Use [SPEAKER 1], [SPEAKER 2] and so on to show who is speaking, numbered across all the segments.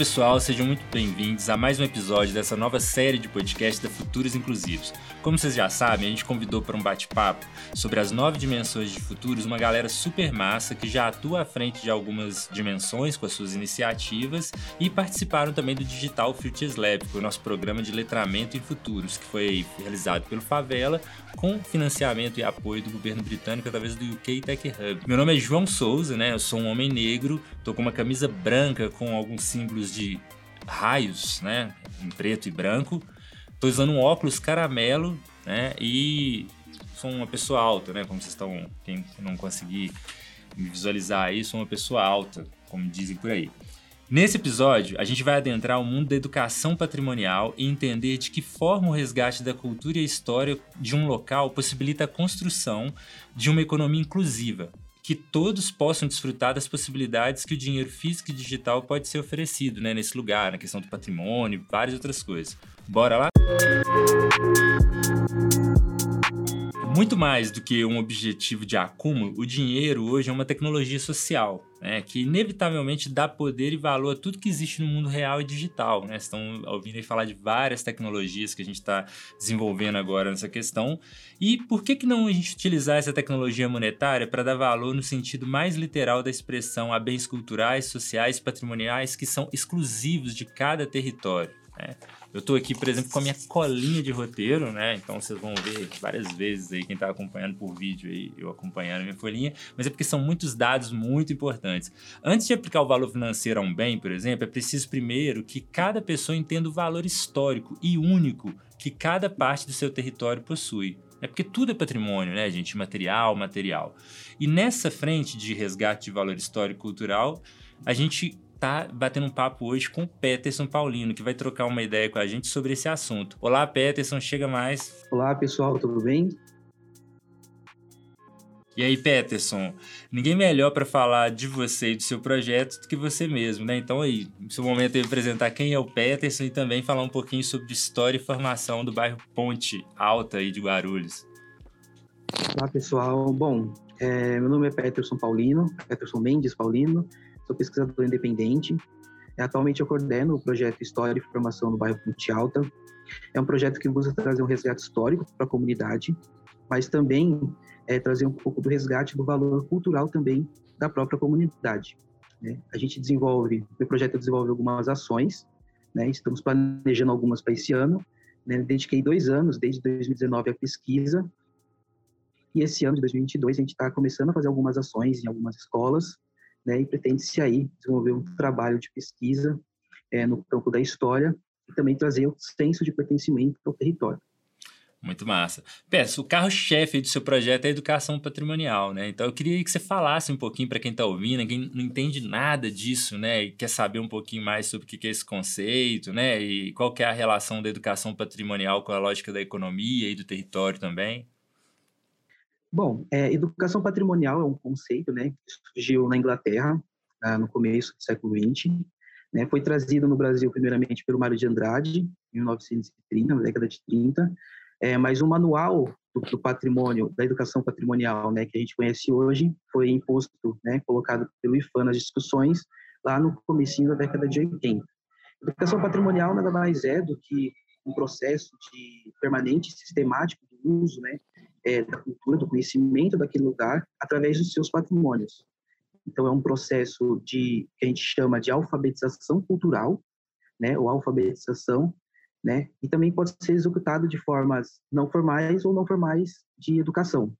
[SPEAKER 1] Pessoal, sejam muito bem-vindos a mais um episódio dessa nova série de podcast da Futuros Inclusivos. Como vocês já sabem, a gente convidou para um bate-papo sobre as nove dimensões de futuros uma galera super massa que já atua à frente de algumas dimensões com as suas iniciativas e participaram também do Digital Futures Lab, que foi o nosso programa de letramento em futuros, que foi realizado pelo Favela com financiamento e apoio do governo britânico através do UK Tech Hub. Meu nome é João Souza, né? Eu sou um homem negro, tô com uma camisa branca com alguns símbolos de raios, né, em preto e branco. Estou usando um óculos caramelo, né, e sou uma pessoa alta, né, como vocês estão, quem não conseguir visualizar aí, sou uma pessoa alta, como dizem por aí. Nesse episódio, a gente vai adentrar o mundo da educação patrimonial e entender de que forma o resgate da cultura e história de um local possibilita a construção de uma economia inclusiva, que todos possam desfrutar das possibilidades que o dinheiro físico e digital pode ser oferecido né, nesse lugar, na questão do patrimônio, várias outras coisas. Bora lá? Muito mais do que um objetivo de acúmulo, o dinheiro hoje é uma tecnologia social, né, que inevitavelmente dá poder e valor a tudo que existe no mundo real e digital. Né? Estão ouvindo aí falar de várias tecnologias que a gente está desenvolvendo agora nessa questão. E por que, que não a gente utilizar essa tecnologia monetária para dar valor no sentido mais literal da expressão a bens culturais, sociais, patrimoniais que são exclusivos de cada território? Né? Eu estou aqui, por exemplo, com a minha colinha de roteiro, né? Então vocês vão ver várias vezes aí, quem está acompanhando por vídeo aí, eu acompanhando a minha folhinha, mas é porque são muitos dados muito importantes. Antes de aplicar o valor financeiro a um bem, por exemplo, é preciso primeiro que cada pessoa entenda o valor histórico e único que cada parte do seu território possui. É porque tudo é patrimônio, né, gente? Material, material. E nessa frente de resgate de valor histórico e cultural, a gente tá batendo um papo hoje com o Peterson Paulino, que vai trocar uma ideia com a gente sobre esse assunto. Olá, Peterson, chega mais.
[SPEAKER 2] Olá, pessoal, tudo bem?
[SPEAKER 1] E aí, Peterson, ninguém melhor para falar de você e do seu projeto do que você mesmo, né? Então aí, no seu momento de apresentar quem é o Peterson e também falar um pouquinho sobre história e formação do bairro Ponte Alta aí de Guarulhos.
[SPEAKER 2] Olá, pessoal. Bom, é, meu nome é Peterson Paulino, Peterson Mendes Paulino sou pesquisador independente. Atualmente eu coordeno o projeto História e Formação no bairro Ponte Alta. É um projeto que busca trazer um resgate histórico para a comunidade, mas também é, trazer um pouco do resgate do valor cultural também da própria comunidade. Né? A gente desenvolve, o projeto desenvolve algumas ações, né? estamos planejando algumas para esse ano. Né? Dediquei dois anos, desde 2019, à pesquisa, e esse ano de 2022 a gente está começando a fazer algumas ações em algumas escolas, né, e pretende-se aí desenvolver um trabalho de pesquisa é, no campo da história e também trazer o senso de pertencimento ao território.
[SPEAKER 1] Muito massa. Peço, o carro-chefe do seu projeto é a educação patrimonial, né? Então eu queria que você falasse um pouquinho para quem está ouvindo, quem não entende nada disso, né? E quer saber um pouquinho mais sobre o que é esse conceito, né? E qual que é a relação da educação patrimonial com a lógica da economia e do território também.
[SPEAKER 2] Bom, é, educação patrimonial é um conceito né, que surgiu na Inglaterra ah, no começo do século XX. Né, foi trazido no Brasil primeiramente pelo Mário de Andrade, em 1930, na década de 30. É, mas o manual do, do, patrimônio, da educação patrimonial, né, que a gente conhece hoje, foi imposto, né, colocado pelo IFAM nas discussões lá no comecinho da década de 80. Educação patrimonial nada mais é do que um processo de permanente sistemático do uso, né, é, da cultura, do conhecimento daquele lugar através dos seus patrimônios. Então é um processo de que a gente chama de alfabetização cultural, né, ou alfabetização, né, e também pode ser executado de formas não formais ou não formais de educação,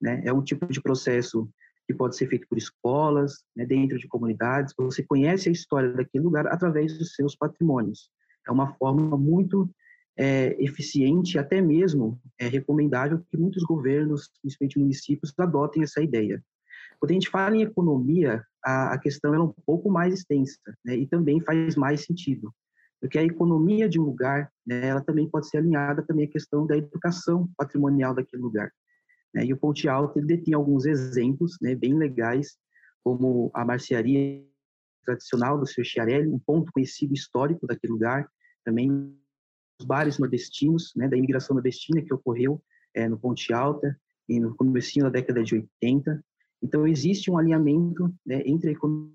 [SPEAKER 2] né? É um tipo de processo que pode ser feito por escolas, né, dentro de comunidades. Você conhece a história daquele lugar através dos seus patrimônios. É uma forma muito é, eficiente, até mesmo é recomendável que muitos governos, principalmente municípios, adotem essa ideia. Quando a gente fala em economia, a, a questão é um pouco mais extensa, né, e também faz mais sentido, porque a economia de um lugar, né, ela também pode ser alinhada também à questão da educação patrimonial daquele lugar. Né, e o Ponte Alto ele detém alguns exemplos, né, bem legais, como a marcearia tradicional do Sr. Chiarelli, um ponto conhecido histórico daquele lugar, também bares nordestinos, né, da imigração nordestina que ocorreu é, no Ponte Alta e no começo da década de 80. Então, existe um alinhamento né, entre a economia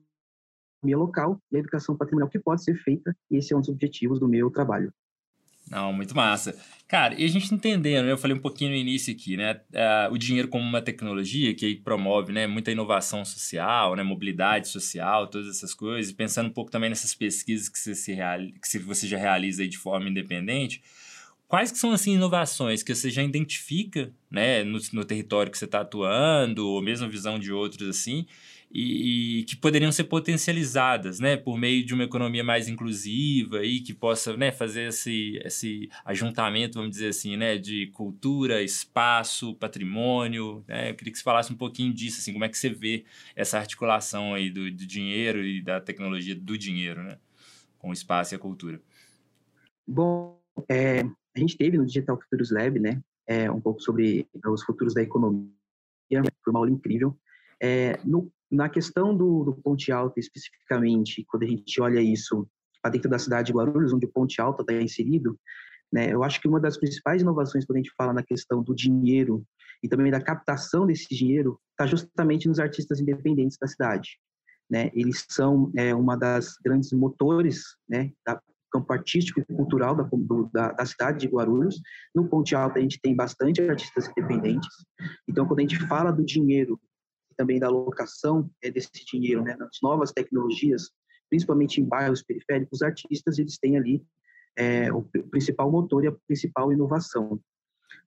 [SPEAKER 2] local e a educação patrimonial que pode ser feita, e esse é um dos objetivos do meu trabalho.
[SPEAKER 1] Não, muito massa. Cara, e a gente entendendo, né? eu falei um pouquinho no início aqui, né? Uh, o dinheiro como uma tecnologia que promove né, muita inovação social, né, mobilidade social, todas essas coisas, pensando um pouco também nessas pesquisas que você, se que você já realiza de forma independente, quais que são assim inovações que você já identifica né, no, no território que você está atuando, ou mesmo visão de outros assim, e, e, que poderiam ser potencializadas, né, por meio de uma economia mais inclusiva e que possa, né, fazer esse, esse ajuntamento, vamos dizer assim, né, de cultura, espaço, patrimônio, né, eu queria que você falasse um pouquinho disso, assim, como é que você vê essa articulação aí do, do dinheiro e da tecnologia do dinheiro, né, com o espaço e a cultura.
[SPEAKER 2] Bom, é, a gente teve no Digital Futuros Lab, né, é, um pouco sobre os futuros da economia, foi uma aula incrível. É, no na questão do, do Ponte Alta, especificamente, quando a gente olha isso para dentro da cidade de Guarulhos, onde o Ponte Alta está inserido, né, eu acho que uma das principais inovações quando a gente fala na questão do dinheiro e também da captação desse dinheiro está justamente nos artistas independentes da cidade. Né? Eles são é, uma das grandes motores né, do campo artístico e cultural da, da, da, cidade de Guarulhos. No Ponte Alta a gente tem bastante artistas independentes. Então, quando a gente fala do dinheiro também da alocação é, desse dinheiro né, nas novas tecnologias, principalmente em bairros periféricos, os artistas eles têm ali é, o principal motor e a principal inovação.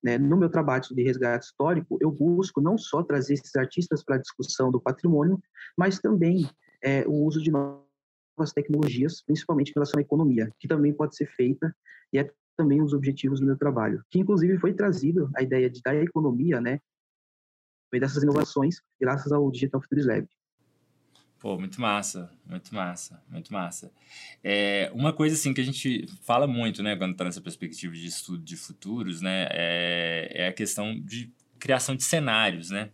[SPEAKER 2] Né? No meu trabalho de resgate histórico, eu busco não só trazer esses artistas para a discussão do patrimônio, mas também é, o uso de novas tecnologias, principalmente em relação à economia, que também pode ser feita e é também um dos objetivos do meu trabalho, que inclusive foi trazido a ideia de da economia, né, meio dessas inovações, graças ao Digital Futures Lab.
[SPEAKER 1] Pô, muito massa, muito massa, muito massa. É, uma coisa assim que a gente fala muito, né, quando está nessa perspectiva de estudo de futuros, né, é, é a questão de criação de cenários, né?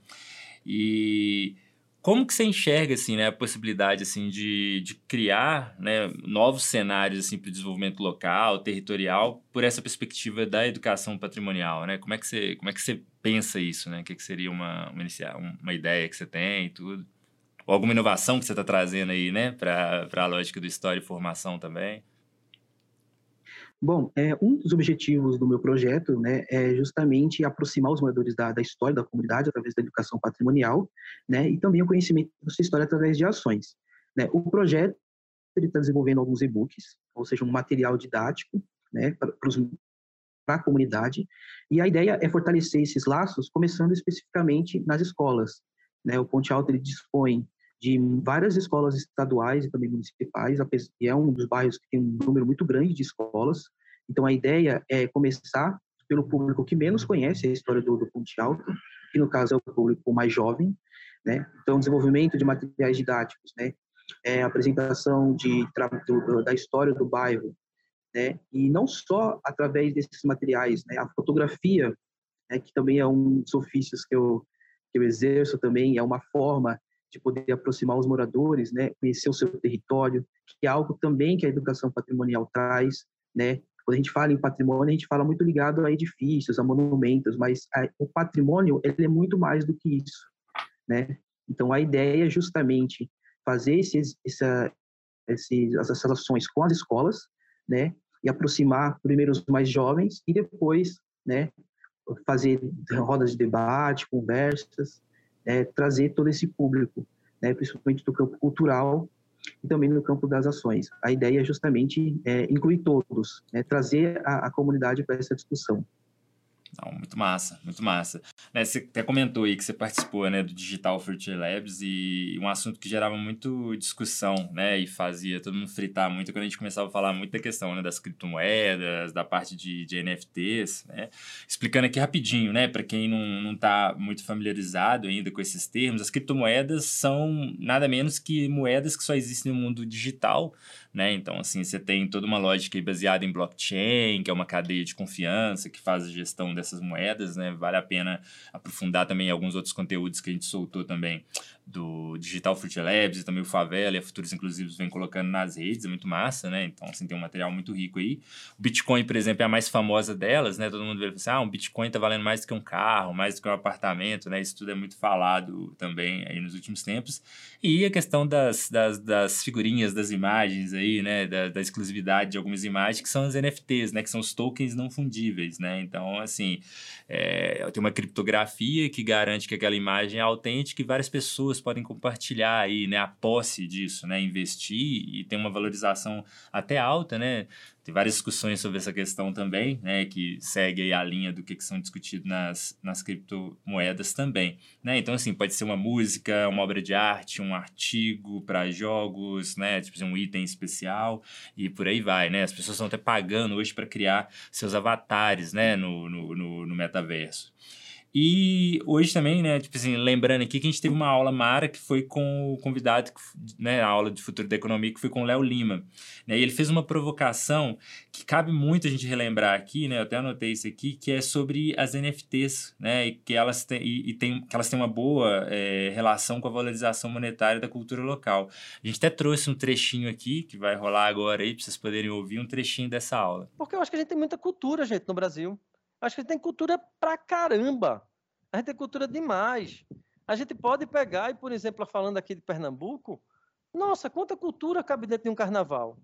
[SPEAKER 1] E como que você enxerga assim, né, a possibilidade assim de, de criar, né, novos cenários assim para o desenvolvimento local, territorial, por essa perspectiva da educação patrimonial, né? Como é que você, como é que você pensa isso, né? O que, que seria uma, uma, uma ideia que você tem e tudo? Ou alguma inovação que você está trazendo aí, né, para a lógica do história e formação também?
[SPEAKER 2] Bom, é, um dos objetivos do meu projeto né, é justamente aproximar os moradores da, da história da comunidade através da educação patrimonial né, e também o conhecimento da sua história através de ações. Né? O projeto está desenvolvendo alguns e-books, ou seja, um material didático né, para a comunidade. E a ideia é fortalecer esses laços, começando especificamente nas escolas. Né? O Ponte Alto ele dispõe de várias escolas estaduais e também municipais, e é um dos bairros que tem um número muito grande de escolas. Então, a ideia é começar pelo público que menos conhece a história do, do Ponte Alto, que no caso é o público mais jovem, né? Então, desenvolvimento de materiais didáticos, né? É, apresentação de, do, da história do bairro, né? E não só através desses materiais, né? A fotografia, né? que também é um dos ofícios que eu que eu exerço também, é uma forma de poder aproximar os moradores, né? Conhecer o seu território, que é algo também que a educação patrimonial traz, né? Quando a gente fala em patrimônio, a gente fala muito ligado a edifícios, a monumentos, mas a, o patrimônio ele é muito mais do que isso, né? Então a ideia é justamente fazer esses, essa, esses, essas ações com as escolas, né? E aproximar primeiro os mais jovens e depois, né? Fazer rodas de debate, conversas, né? trazer todo esse público, né? Principalmente do campo cultural e também no campo das ações. A ideia é justamente é, incluir todos, né? trazer a, a comunidade para essa discussão.
[SPEAKER 1] Não, muito massa, muito massa. Né, você até comentou aí que você participou né, do Digital Future Labs e um assunto que gerava muito discussão, né? E fazia todo mundo fritar muito quando a gente começava a falar muito da questão né, das criptomoedas, da parte de, de NFTs, né? Explicando aqui rapidinho, né? Para quem não, não tá muito familiarizado ainda com esses termos, as criptomoedas são nada menos que moedas que só existem no mundo digital, né? Então, assim, você tem toda uma lógica baseada em blockchain, que é uma cadeia de confiança que faz a gestão dessas moedas, né? Vale a pena aprofundar também alguns outros conteúdos que a gente soltou também do Digital Fruit Labs e também o Favela e a Futuros Inclusivos vem colocando nas redes, é muito massa, né? Então, assim, tem um material muito rico aí. O Bitcoin, por exemplo, é a mais famosa delas, né? Todo mundo vê assim, ah, um Bitcoin tá valendo mais do que um carro, mais do que um apartamento, né? Isso tudo é muito falado também aí nos últimos tempos. E a questão das, das, das figurinhas, das imagens aí, né? Da, da exclusividade de algumas imagens, que são as NFTs, né? Que são os tokens não fundíveis, né? Então, assim, é, tem uma criptografia que garante que aquela imagem é autêntica e várias pessoas podem compartilhar aí, né, a posse disso, né, investir e tem uma valorização até alta, né? Tem várias discussões sobre essa questão também, né, que segue a linha do que, que são discutidos nas, nas criptomoedas também, né? Então, assim, pode ser uma música, uma obra de arte, um artigo para jogos, né, tipo um item especial e por aí vai, né? As pessoas estão até pagando hoje para criar seus avatares, né, no, no, no, no metaverso. E hoje também, né, tipo assim, lembrando aqui que a gente teve uma aula Mara que foi com o convidado, né, a aula de futuro da economia que foi com o Léo Lima, né, e ele fez uma provocação que cabe muito a gente relembrar aqui, né, eu até anotei isso aqui, que é sobre as NFTs, né, e que elas têm, e, e tem, que elas têm uma boa é, relação com a valorização monetária da cultura local. A gente até trouxe um trechinho aqui, que vai rolar agora aí, para vocês poderem ouvir um trechinho dessa aula.
[SPEAKER 3] Porque eu acho que a gente tem muita cultura, gente, no Brasil. Acho que tem cultura pra caramba. A gente tem cultura demais. A gente pode pegar, e por exemplo, falando aqui de Pernambuco, nossa, quanta cultura cabe dentro de um carnaval?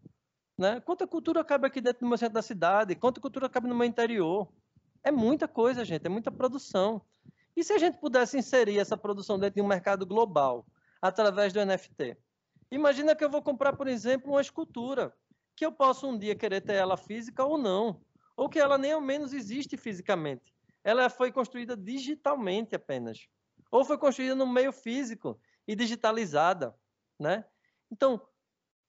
[SPEAKER 3] Né? Quanta cultura cabe aqui dentro do meu centro da cidade? Quanta cultura cabe no meu interior? É muita coisa, gente, é muita produção. E se a gente pudesse inserir essa produção dentro de um mercado global, através do NFT? Imagina que eu vou comprar, por exemplo, uma escultura, que eu posso um dia querer ter ela física ou não ou que ela nem ao menos existe fisicamente. Ela foi construída digitalmente apenas, ou foi construída no meio físico e digitalizada, né? Então,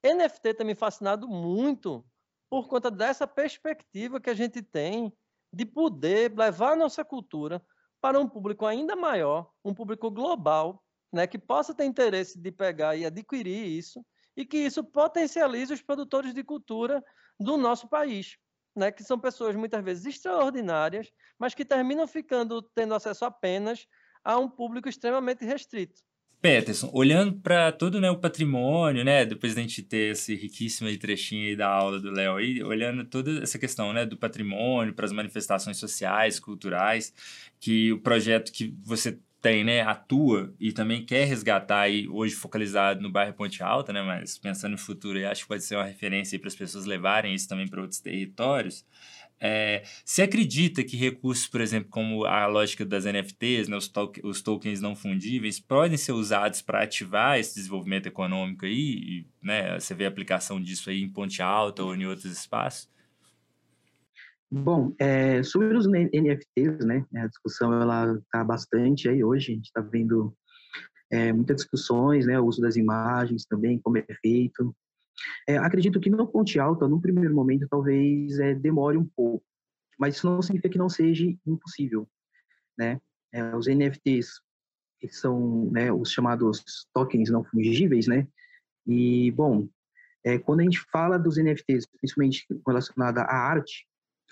[SPEAKER 3] NFT tem me fascinado muito por conta dessa perspectiva que a gente tem de poder levar a nossa cultura para um público ainda maior, um público global, né, que possa ter interesse de pegar e adquirir isso e que isso potencialize os produtores de cultura do nosso país né, que são pessoas muitas vezes extraordinárias, mas que terminam ficando tendo acesso apenas a um público extremamente restrito.
[SPEAKER 1] Peterson, olhando para todo né, o patrimônio, né, depois da gente ter esse riquíssimo trechinho aí da aula do Léo olhando toda essa questão né, do patrimônio para as manifestações sociais, culturais, que o projeto que você tem, né, atua e também quer resgatar aí, hoje focalizado no bairro Ponte Alta, né, mas pensando no futuro, acho que pode ser uma referência para as pessoas levarem isso também para outros territórios. É, você acredita que recursos, por exemplo, como a lógica das NFTs, né, os, to os tokens não fundíveis, podem ser usados para ativar esse desenvolvimento econômico aí? E, né, você vê a aplicação disso aí em Ponte Alta ou em outros espaços?
[SPEAKER 2] Bom, é, sobre os NFTs, né, a discussão ela está bastante aí hoje, a gente está vendo é, muitas discussões, né, o uso das imagens também, como é feito. É, acredito que no Ponte Alta, no primeiro momento, talvez é, demore um pouco, mas isso não significa que não seja impossível, né? É, os NFTs que são né, os chamados tokens não fungíveis, né? E, bom, é, quando a gente fala dos NFTs, principalmente relacionado à arte,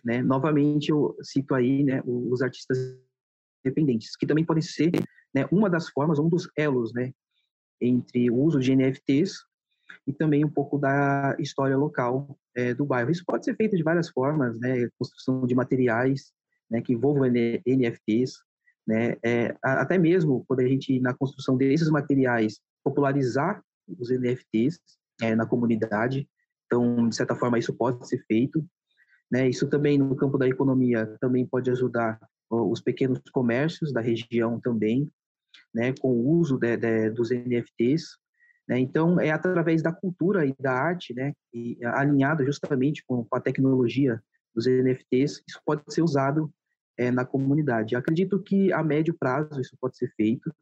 [SPEAKER 2] né? Novamente, eu cito aí né, os artistas independentes, que também podem ser né, uma das formas, um dos elos né, entre o uso de NFTs e também um pouco da história local é, do bairro. Isso pode ser feito de várias formas, né? Construção de materiais né, que envolvam NFTs, né? É, até mesmo quando a gente, na construção desses materiais, popularizar os NFTs é, na comunidade. Então, de certa forma, isso pode ser feito. Né? Isso também no campo da economia também pode ajudar os pequenos comércios da região também, né? Com o uso de, de, dos NFTs. Né? Então é através da cultura e da arte, né? E alinhado justamente com, a tecnologia dos NFTs, isso pode ser usado é, na comunidade. Acredito que a médio prazo isso pode ser feito.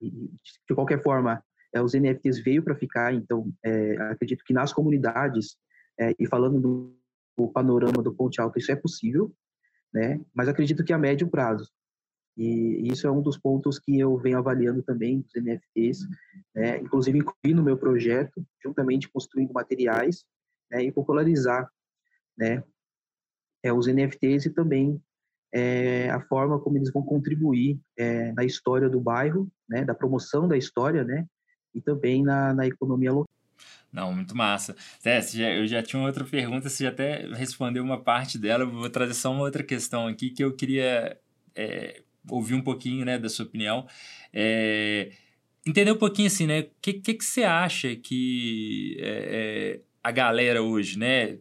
[SPEAKER 2] De qualquer forma, é, os NFTs veio para ficar, então é, acredito que nas comunidades é, e falando do o panorama do Ponte Alto, isso é possível, né? Mas acredito que a médio prazo. E isso é um dos pontos que eu venho avaliando também dos NFTs, né? inclusive incluir no meu projeto, juntamente construindo materiais né? e popularizar né? É, os NFTs e também é, a forma como eles vão contribuir é, na história do bairro, né, da promoção da história, né, e também na, na economia local.
[SPEAKER 1] Não, muito massa. Eu já tinha outra pergunta, você já até respondeu uma parte dela, vou trazer só uma outra questão aqui que eu queria é, ouvir um pouquinho né, da sua opinião. É, entender um pouquinho assim, né? O que, que, que você acha que é, é a galera hoje, né?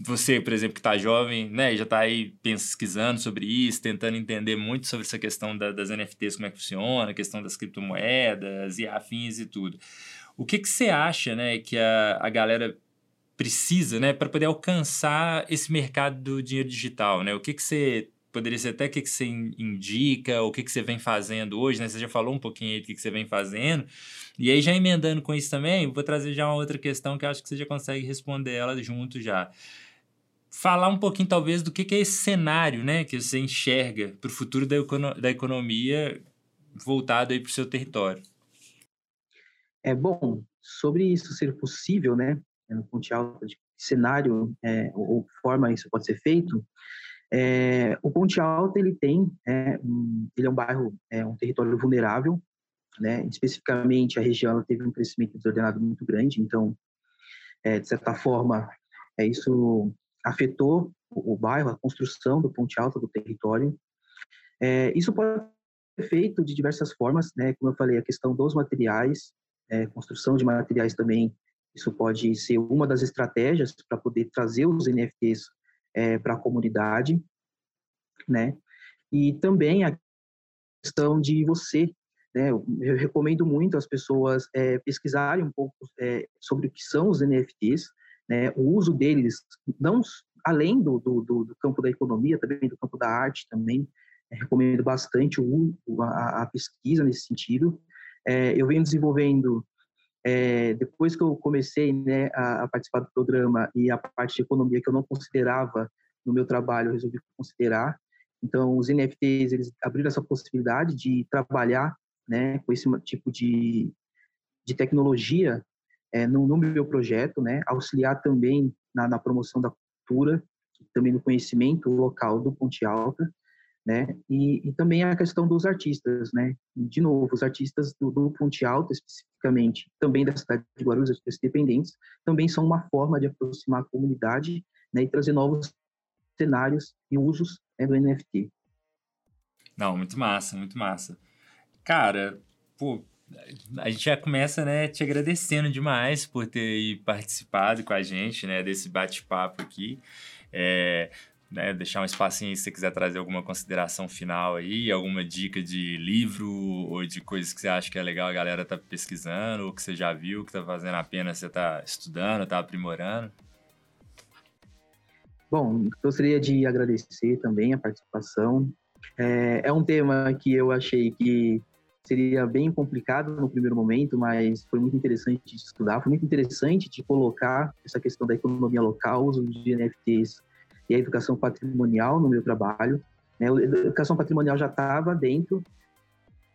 [SPEAKER 1] Você, por exemplo, que está jovem, né, já está aí pesquisando sobre isso, tentando entender muito sobre essa questão da, das NFTs, como é que funciona, a questão das criptomoedas e afins e tudo. O que, que você acha, né, que a, a galera precisa, né, para poder alcançar esse mercado do dinheiro digital, né? O que, que você poderia ser até o que, que você indica, o que, que você vem fazendo hoje, né? Você já falou um pouquinho aí do que, que você vem fazendo. E aí, já emendando com isso também, vou trazer já uma outra questão que acho que você já consegue responder ela junto já. Falar um pouquinho, talvez, do que, que é esse cenário, né? Que você enxerga para o futuro da, econo da economia voltado aí para o seu território.
[SPEAKER 2] É bom, sobre isso ser possível, né? No Ponte Alta, de cenário é, ou forma isso pode ser feito, é, o Ponte Alta ele tem, é, um, ele é um bairro, é um território vulnerável, né? Especificamente a região teve um crescimento desordenado muito grande, então, é, de certa forma, é, isso afetou o, o, bairro, a construção do Ponte Alta do território. É, isso pode ser feito de diversas formas, né? Como eu falei, a questão dos materiais, é, construção de materiais também, isso pode ser uma das estratégias para poder trazer os NFTs é, para a comunidade, né? E também a questão de você, né? Eu, recomendo muito as pessoas é, pesquisarem um pouco é, sobre o que são os NFTs, né? O uso deles, não além do, do, do campo da economia, também do campo da arte também, é, recomendo bastante o, a, a, pesquisa nesse sentido. É, eu venho desenvolvendo é, depois que eu comecei né, a, a, participar do programa e a parte de economia que eu não considerava no meu trabalho, eu resolvi considerar. Então, os NFTs, eles abriram essa possibilidade de trabalhar né, com esse tipo de, de tecnologia é, no, no, meu projeto, né, auxiliar também na, na promoção da cultura, também no conhecimento local do Ponte Alta, né? E, e, também a questão dos artistas, né? De novo, os artistas do, do Ponte Alto, especificamente, também da cidade de Guarulhos, artistas independentes, também são uma forma de aproximar a comunidade né? e trazer novos cenários e usos né, do NFT.
[SPEAKER 1] Não, muito massa, muito massa. Cara, pô, a gente já começa, né, te agradecendo demais por ter participado com a gente, né, desse bate-papo aqui. É, né, deixar um espacinho aí se você quiser trazer alguma consideração final aí, alguma dica de livro ou de coisas que você acha que é legal a galera tá pesquisando, ou que você já viu, que tá fazendo a pena você tá estudando, tá aprimorando.
[SPEAKER 2] Bom, gostaria de agradecer também a participação. É, é um tema que eu achei que seria bem complicado no primeiro momento, mas foi muito interessante de estudar, foi muito interessante de colocar essa questão da economia local, uso de NFTs e a educação patrimonial no meu trabalho. Né? A educação patrimonial já estava dentro,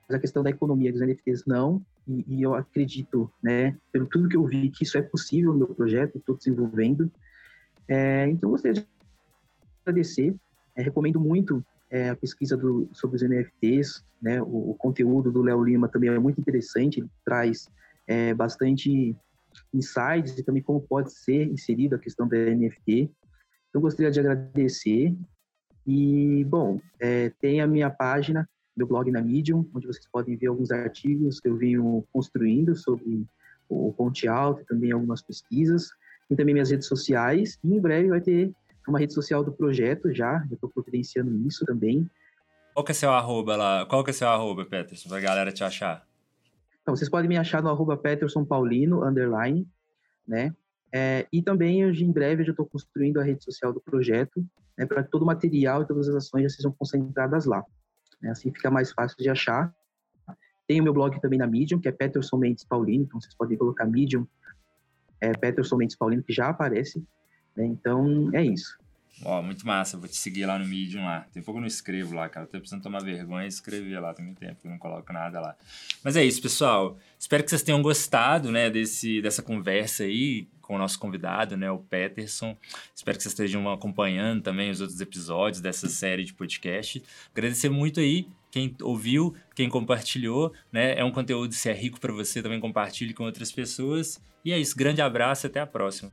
[SPEAKER 2] mas a questão da economia dos NFTs não, e, e, eu acredito, né, pelo tudo que eu vi, que isso é possível no meu projeto, estou desenvolvendo. É, então, gostaria de agradecer, é, recomendo muito é, a pesquisa do, sobre os NFTs, né, o, o conteúdo do Léo Lima também é muito interessante, ele traz é, bastante insights e também como pode ser inserido a questão da NFT. Eu gostaria de agradecer. E, bom, é, tem a minha página, meu blog na Medium, onde vocês podem ver alguns artigos que eu venho construindo sobre o Ponte Alto e também algumas pesquisas. Tem também minhas redes sociais e em breve vai ter uma rede social do projeto já, já estou providenciando isso também.
[SPEAKER 1] Qual que é seu arroba lá? Qual que é seu arroba, Peterson, para a galera te achar?
[SPEAKER 2] Então, vocês podem me achar no arroba Peterson Paulino, underline, né? É, e também, hoje, em breve, eu já estou construindo a rede social do projeto, né, para todo o material e todas as ações já sejam concentradas lá. Né, assim fica mais fácil de achar. Tem o meu blog também na Medium, que é Peterson Mendes Paulino, então vocês podem colocar Medium, é, Peterson Mendes Paulino, que já aparece. Né, então, é isso.
[SPEAKER 1] Ó, muito massa, vou te seguir lá no Medium lá. Tem pouco eu não escrevo lá, cara. Tô precisando tomar vergonha e escrever lá. Tem muito tempo que eu não coloco nada lá. Mas é isso, pessoal. Espero que vocês tenham gostado, né, desse, dessa conversa aí com o nosso convidado, né, o Peterson. Espero que vocês estejam acompanhando também os outros episódios dessa série de podcast. Agradecer muito aí quem ouviu, quem compartilhou, né? É um conteúdo, se é rico para você, também compartilhe com outras pessoas. E é isso, grande abraço até a próxima.